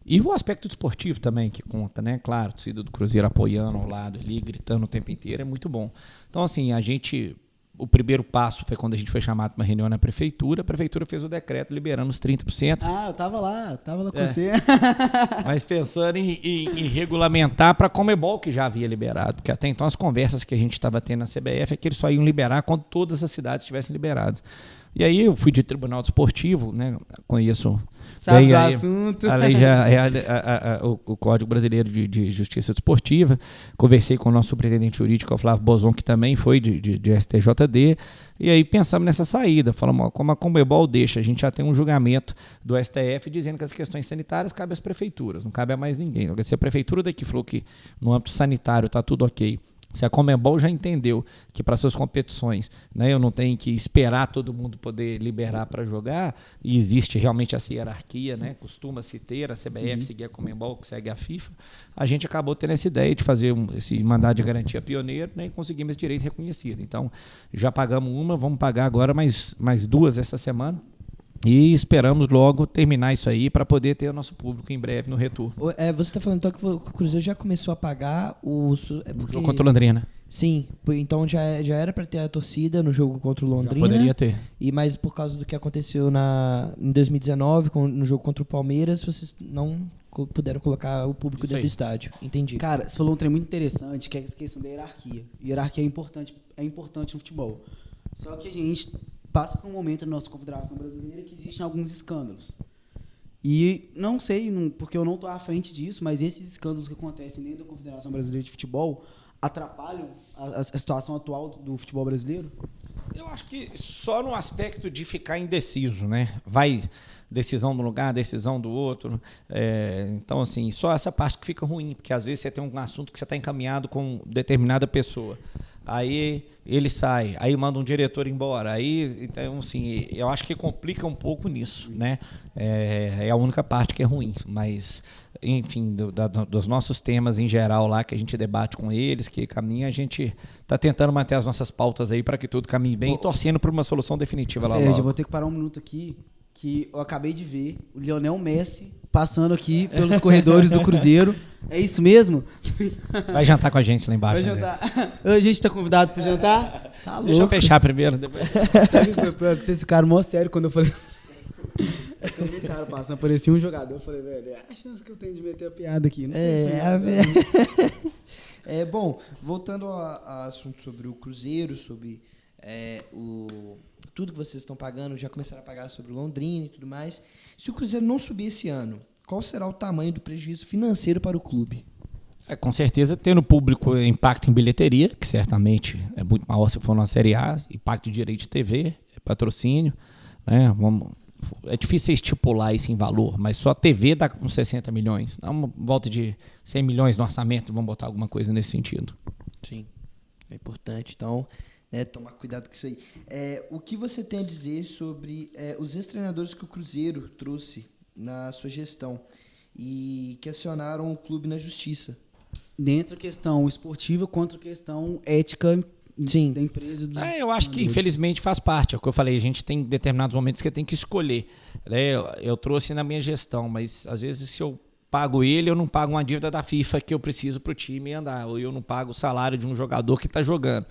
e o aspecto desportivo também, que conta, né? Claro, torcida do Cruzeiro apoiando ao lado ali, gritando o tempo inteiro, é muito bom. Então, assim, a gente. O primeiro passo foi quando a gente foi chamado para uma reunião na prefeitura. A prefeitura fez o decreto liberando os 30%. Ah, eu tava lá, tava lá com É. você. Mas pensando em, em- em regulamentar para a Comebol, que já havia liberado. Porque até então as conversas que a gente estava tendo na CBF é que eles só iam liberar quando todas as cidades estivessem liberadas. E aí eu fui de tribunal desportivo, né? Conheço Sabe do aí, assunto. A lei já é a- a- a- o, o Código Brasileiro de, de Justiça Desportiva. Conversei com o nosso superintendente jurídico, o Flávio Bozon, que também foi de, de- de STJD. E aí pensamos nessa saída. Falamos, como a Comebol deixa, a gente já tem um julgamento do STF dizendo que as questões sanitárias cabem às prefeituras, não cabe a mais ninguém. Se a prefeitura daqui falou que no âmbito sanitário está tudo ok, se a Comebol já entendeu que para suas competições né, eu não tenho que esperar todo mundo poder liberar para jogar, e existe realmente essa hierarquia, né, costuma-se ter, a CBF seguir a Comebol, que segue a FIFA, a gente acabou tendo essa ideia de fazer um- esse mandado de garantia pioneiro né, e conseguimos esse direito reconhecido. Então, já pagamos uma, vamos pagar agora mais, mais duas essa semana. E esperamos logo terminar isso aí para poder ter o nosso público em breve no retorno. O- É, você está falando então que o Cruzeiro já começou a pagar o. É porque, jogo contra o Londrina. Sim, então já, já era para ter a torcida no jogo contra o Londrina. Poderia ter. E mas por causa do que aconteceu na, em 2019, com- no jogo contra o Palmeiras, vocês não puderam colocar o público Isso dentro aí. do estádio. Entendi. Cara, você falou um trem muito interessante, que é essa questão da hierarquia. Hierarquia é importante, é importante no futebol. Só que a gente passa por um momento na nossa Confederação Brasileira que existem alguns escândalos. E não sei, não- porque eu não estou à frente disso, mas esses escândalos que acontecem dentro da Confederação Brasileira de Futebol atrapalham a, a situação atual do, futebol brasileiro? Eu acho que só no aspecto de ficar indeciso, né? Vai decisão de um lugar, decisão do outro. É, então, assim, só essa parte que fica ruim, porque às vezes você tem um assunto que você está encaminhado com determinada pessoa. Aí ele sai, aí manda um diretor embora. Aí, então, assim, eu acho que complica um pouco nisso, né? É, é a única parte que é ruim, mas, enfim, do- da- dos nossos temas em geral lá que a gente debate com eles, que caminha, a gente está tentando manter as nossas pautas aí para que tudo caminhe bem, e torcendo para uma solução definitiva lá Sérgio, logo. vou ter que parar um minuto aqui, que eu acabei de ver o Lionel Messi passando aqui pelos corredores do Cruzeiro. É isso mesmo? Vai jantar com a gente lá embaixo. Vai né? jantar. A gente tá convidado pra jantar? Tá Deixa eu fechar primeiro. Depois... Sabe o que foi pior? Que vocês ficaram mó sério quando eu falei. Eu vi o cara passando, parecia um jogador. Eu falei, velho, é a chance que eu tenho de meter a piada aqui. Não sei se foi É, a engraçado. É, bom, voltando a, a assunto sobre o Cruzeiro, sobre é, o, tudo que vocês estão pagando, já começaram a pagar sobre o Londrina e tudo mais. Se o Cruzeiro não subir esse ano, qual será o tamanho do prejuízo financeiro para o clube? É, com certeza, tendo público impacto em bilheteria, que certamente é muito maior se for na Série A, impacto de direito de TV, é patrocínio, né? Vamos, é difícil estipular isso em valor, mas só a TV dá uns 60 milhões. Dá uma volta de 100 milhões no orçamento, vamos botar alguma coisa nesse sentido. Sim, é importante. Então, né, tomar cuidado com isso aí. É, o que você tem a dizer sobre é, os ex-treinadores que o Cruzeiro trouxe na sua gestão e que acionaram o clube na justiça? Dentro da questão esportiva contra a questão ética Sim. da empresa. Dos É, eu acho que infelizmente faz parte. É o que eu falei, a gente tem determinados momentos que tem que escolher. né? Eu, eu trouxe na minha gestão, mas às vezes se eu pago ele, eu não pago uma dívida da FIFA que eu preciso para o time andar, ou eu não pago o salário de um jogador que está jogando.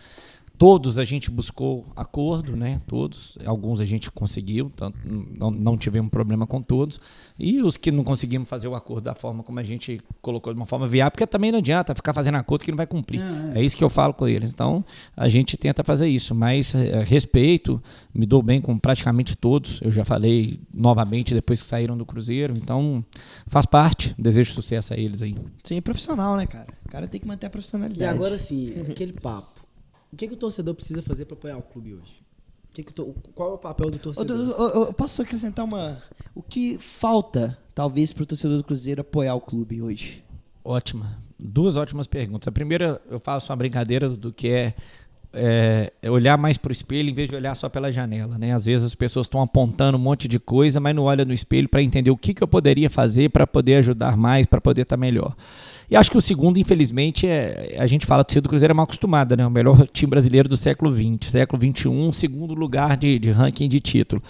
Todos a gente buscou acordo, né? Todos. Alguns a gente conseguiu, tanto, não, não tivemos problema com todos. E os que não conseguimos fazer o acordo da forma como a gente colocou de uma forma viável, porque também não adianta ficar fazendo acordo que não vai cumprir. É, É isso que eu falo com eles. Então, a gente tenta fazer isso, mas é, respeito, me dou bem com praticamente todos. Eu já falei novamente depois que saíram do Cruzeiro, então faz parte. Desejo sucesso a eles aí. Sim, é profissional, né, cara? O cara tem que manter a E profissionalidade. agora sim, aquele papo. O que, que o torcedor precisa fazer para apoiar o clube hoje? O que que o to- Qual é o papel do torcedor? ô, ô, eu posso acrescentar uma. O que falta, talvez, para o torcedor do Cruzeiro apoiar o clube hoje? Ótima. Duas ótimas perguntas. A primeira, eu faço uma brincadeira do que é, é, é olhar mais para o espelho em vez de olhar só pela janela. Né? Às vezes as pessoas estão apontando um monte de coisa, mas não olham no espelho para entender o que, que eu poderia fazer para poder ajudar mais, para poder estar melhor. E acho que o segundo, infelizmente, é, a gente fala que o torcida do Cruzeiro é mal acostumada, né? O melhor time brasileiro do século XX. Século XXI, segundo lugar de, de ranking de título.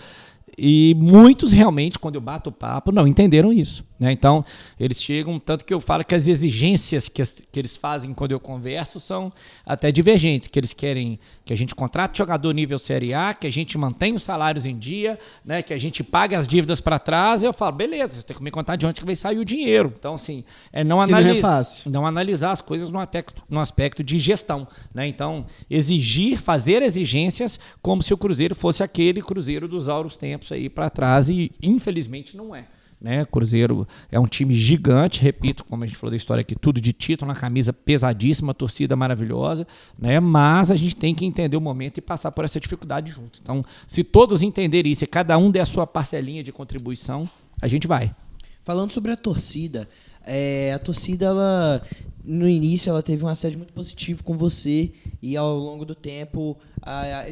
E muitos realmente, quando eu bato o papo, não entenderam isso. Né? Então, eles chegam, tanto que eu falo que as exigências que, as- que eles fazem quando eu converso são até divergentes, que eles querem que a gente contrate jogador nível Série A, que a gente mantenha os salários em dia, né? que a gente pague as dívidas para trás. E eu falo, beleza, você tem que me contar de onde que vai sair o dinheiro. Então, assim, é não Que não é fácil. não analisar as coisas no aspecto, no aspecto de gestão. Né? Então, exigir, fazer exigências como se o Cruzeiro fosse aquele Cruzeiro dos auros tempos aí para trás, e infelizmente não é. Né? Cruzeiro é um time gigante, repito, como a gente falou da história aqui, tudo de título, uma camisa pesadíssima, torcida maravilhosa, né? mas a gente tem que entender o momento e passar por essa dificuldade junto. Então, se todos entenderem isso e cada um der a sua parcelinha de contribuição, a gente vai. Falando sobre a torcida, é, a torcida, ela, no início, ela teve um assédio muito positivo com você e ao longo do tempo, a, a,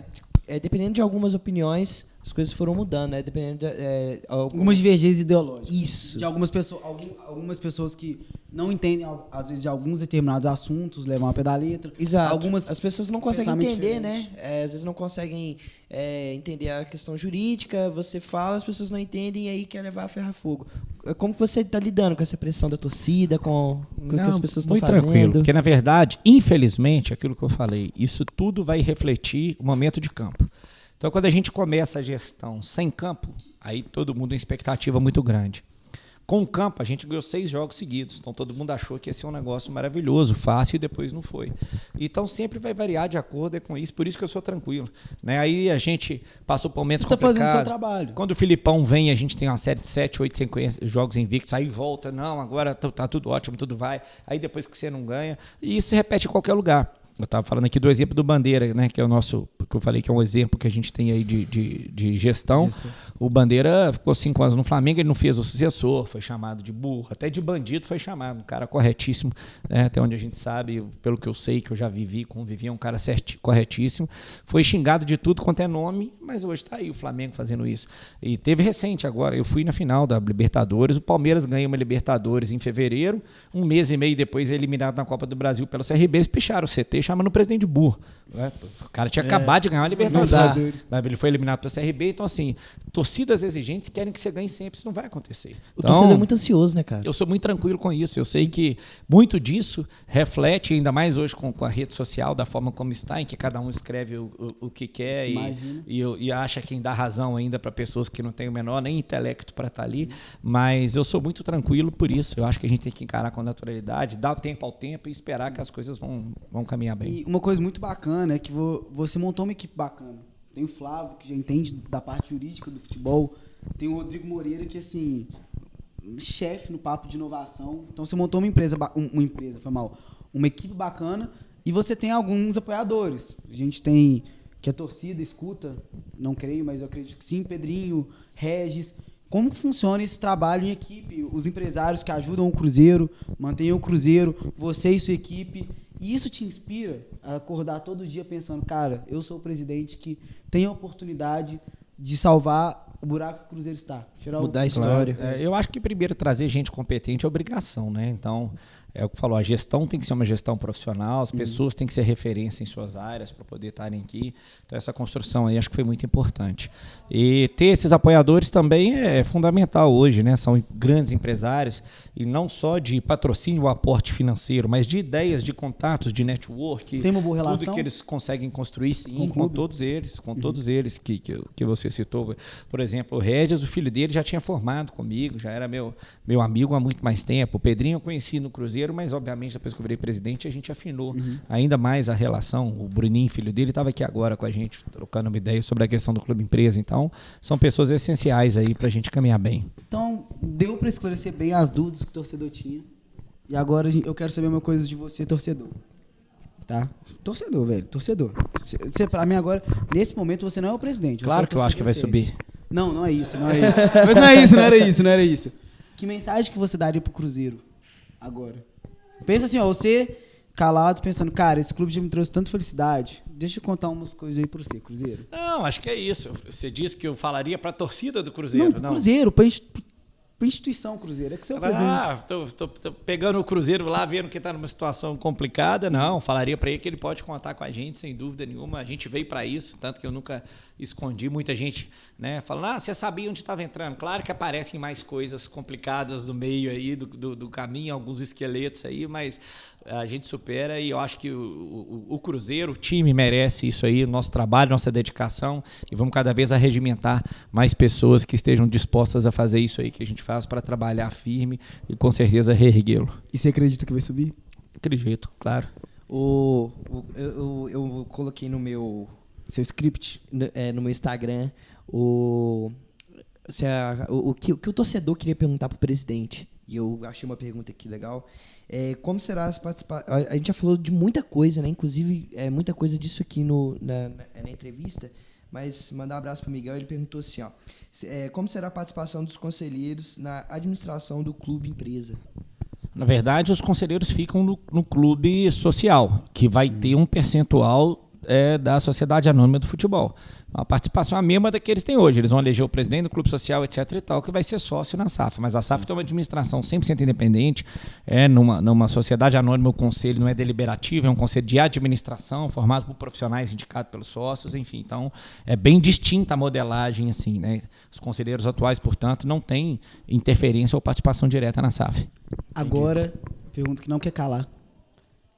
é, dependendo de algumas opiniões, as coisas foram mudando, né? Dependendo de, é, algumas divergências ideológicas. Isso. De algumas pessoas, algum, algumas pessoas que não entendem às vezes de alguns determinados assuntos, levam a pé da letra. Exato. Algumas as pessoas não conseguem entender, né? É, às vezes não conseguem é, entender a questão jurídica. Você fala, as pessoas não entendem e aí quer levar a ferro a fogo. É, como que você está lidando com essa pressão da torcida, com, com não, o que as pessoas estão fazendo? Muito tranquilo, porque na verdade, infelizmente, aquilo que eu falei, isso tudo vai refletir o momento de campo. Então, quando a gente começa a gestão sem campo, aí todo mundo tem expectativa muito grande. Com o campo, a gente ganhou seis jogos seguidos. Então, todo mundo achou que ia ser um negócio maravilhoso, fácil, e depois não foi. Então, sempre vai variar de acordo com isso. Por isso que eu sou tranquilo. Né? Aí a gente passou por momentos Você está fazendo seu trabalho. Quando o Filipão vem, a gente tem uma série de sete, oito jogos invictos. Aí volta, não, agora tá, tá tudo ótimo, tudo vai. Aí depois que você não ganha. E isso se repete em qualquer lugar. Eu estava falando aqui do exemplo do Bandeira, né, que é o nosso, que eu falei que é um exemplo que a gente tem aí de, de, de gestão. gestão. O Bandeira ficou cinco anos no Flamengo, ele não fez o sucessor, foi chamado de burro, até de bandido foi chamado, um cara corretíssimo, né, até onde a gente sabe, pelo que eu sei, que eu já vivi, convivi, é um cara certi, corretíssimo. Foi xingado de tudo quanto é nome, mas hoje está aí o Flamengo fazendo isso. E teve recente agora, eu fui na final da Libertadores, o Palmeiras ganhou uma Libertadores em fevereiro, um mês e meio depois é eliminado na Copa do Brasil pelo CRB, eles picharam o CT, chamando o presidente de burro. Né? O cara tinha é. acabado de ganhar uma Libertadores. Ele foi eliminado pelo CRB, então assim, torcidas exigentes querem que você ganhe sempre, isso não vai acontecer. O então, torcedor é muito ansioso, né, cara? Eu sou muito tranquilo com isso. Eu sei que muito disso reflete, ainda mais hoje com, com a rede social, da forma como está, em que cada um escreve o, o, o que quer e, e, e, acha quem dá razão ainda para pessoas que não têm o menor nem intelecto para estar tá ali. Mas eu sou muito tranquilo por isso. Eu acho que a gente tem que encarar com naturalidade, dar tempo ao tempo e esperar que as coisas vão, vão caminhar bem. E uma coisa muito bacana é que você montou uma equipe bacana. Tem o Flávio, que já entende da parte jurídica do futebol. Tem o Rodrigo Moreira, que, assim, chefe no papo de inovação. Então, você montou uma empresa, uma empresa, foi mal, uma equipe bacana. E você tem alguns apoiadores. A gente tem, que a torcida escuta, não creio, mas eu acredito que sim, Pedrinho, Regis. Como funciona esse trabalho em equipe? Os empresários que ajudam o Cruzeiro, mantêm o Cruzeiro, você e sua equipe. E isso te inspira a acordar todo dia pensando, cara, eu sou o presidente que tem a oportunidade de salvar o buraco que o Cruzeiro está. Mudar o... a história. Claro. É, eu acho que primeiro trazer gente competente é obrigação, né? Então, é o que falou, a gestão tem que ser uma gestão profissional, as uhum. pessoas têm que ser referência em suas áreas para poder estarem aqui. Então, essa construção aí acho que foi muito importante. E ter esses apoiadores também é fundamental hoje, né? São grandes empresários, e não só de patrocínio ou aporte financeiro, mas de ideias, de contatos, de network. Tem uma boa relação? Tudo que eles conseguem construir, sim, com, com todos eles, com uhum. todos eles que, que, que, você citou. Por exemplo, o Regis, o filho dele já tinha formado comigo, já era meu, meu amigo há muito mais tempo. O Pedrinho eu conheci no Cruzeiro Cruzeiro, mas obviamente depois que eu virei presidente a gente afinou uhum. ainda mais a relação. O Bruninho, filho dele, estava aqui agora com a gente, trocando uma ideia sobre a questão do clube empresa. Então, são pessoas essenciais aí para a gente caminhar bem. Então, deu para esclarecer bem as dúvidas que o torcedor tinha. E agora eu quero saber uma coisa de você, torcedor. Tá? Torcedor, velho, torcedor. Você, pra mim agora, nesse momento, você não é o presidente. Claro é que eu acho que vai subir. Não, não é isso, não é isso. Mas não é isso, não era isso, não era isso. Que mensagem que você daria pro Cruzeiro agora? Pensa assim, ó, você calado, pensando, cara, esse clube já me trouxe tanta felicidade. Deixa eu contar umas coisas aí pra você, Cruzeiro. Não, acho que é isso. Você disse que eu falaria pra torcida do Cruzeiro. Não, pro não. Cruzeiro, pra, instituição Cruzeiro. É que você é o. Ah, tô, tô, tô, pegando o Cruzeiro lá, vendo que está numa situação complicada. Não, falaria para ele que ele pode contar com a gente, sem dúvida nenhuma. A gente veio para isso, tanto que eu nunca escondi. Muita gente né, falando, ah, você sabia onde estava entrando. Claro que aparecem mais coisas complicadas no meio aí do, do, do, caminho, alguns esqueletos aí, mas a gente supera e eu acho que o, o, o Cruzeiro, o time merece isso aí, nosso trabalho, nossa dedicação e vamos cada vez arregimentar mais pessoas que estejam dispostas a fazer isso aí que a gente faz para trabalhar firme e com certeza reerguê-lo. E você acredita que vai subir? Acredito, claro. O, o eu, eu, coloquei no meu seu script no, é, no meu Instagram o se a- o, o que, o que o torcedor queria perguntar pro presidente, e eu achei uma pergunta aqui legal, é como será as participa A, a gente já falou de muita coisa, né? Inclusive, é, muita coisa disso aqui no, na, na- na entrevista, mas mandar um abraço pro Miguel, ele perguntou assim, ó, é, como será a participação dos conselheiros na administração do clube empresa? Na verdade, os conselheiros ficam no, no clube social, que vai ter um percentual é, da Sociedade Anônima do Futebol. A participação a mesma da que eles têm hoje. Eles vão eleger o presidente do clube social, etc. e tal, que vai ser sócio na SAF. Mas a SAF tem uma administração 100% independente. É numa, numa sociedade anônima, o conselho não é deliberativo, é um conselho de administração, formado por profissionais indicados pelos sócios, enfim. Então, é bem distinta a modelagem, assim, né? Os conselheiros atuais, portanto, não têm interferência ou participação direta na SAF. Agora, pergunta que não quer calar.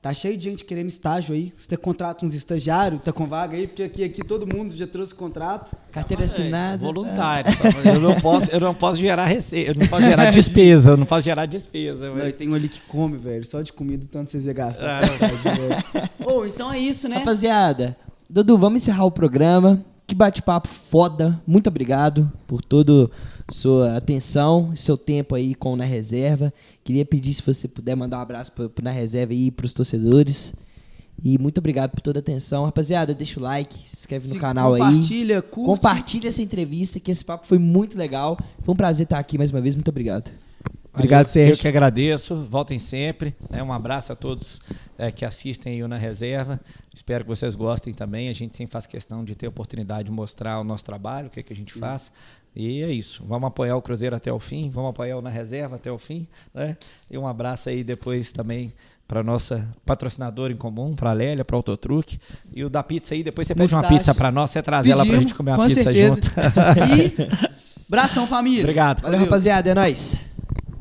Tá cheio de gente querendo estágio aí. Você contrata uns estagiários, tá com vaga aí, porque aqui, aqui todo mundo já trouxe contrato. Carteira assinada. Voluntário. só. Eu não posso, eu não posso gerar receita, eu não posso gerar despesa, eu não posso gerar despesa. Não, velho. e tem um ali que come, velho. Só de comida, o tanto vocês iam gastar. Ah. Ô, então é isso, né? Rapaziada, Dudu, vamos encerrar o programa. Que bate-papo foda. Muito obrigado por toda sua atenção, seu tempo aí com o Na Reserva. Queria pedir se você puder mandar um abraço pro, pro Na Reserva aí pros torcedores. E muito obrigado por toda a atenção. Rapaziada, deixa o like, se inscreve no Se canal aí. Compartilha, curte. Compartilha essa entrevista, que esse papo foi muito legal. Foi um prazer estar aqui mais uma vez. Muito obrigado. Obrigado, Eu Sérgio. que agradeço, voltem sempre. né? Um abraço a todos eh, que assistem aí o na reserva. Espero que vocês gostem também. A gente sempre faz questão de ter oportunidade de mostrar o nosso trabalho, o que, é que a gente faz. E é isso. Vamos apoiar o Cruzeiro até o fim, vamos apoiar o na reserva até o fim. Né? E um abraço aí depois também para nossa patrocinadora em comum, para a Lélia, para o Autotruque. E o da pizza aí, depois você pede uma pizza para nós, você traz ela para a Pedimos, gente comer uma pizza certeza. junto. E, bração família. Obrigado. Valeu, rapaziada. É nóis.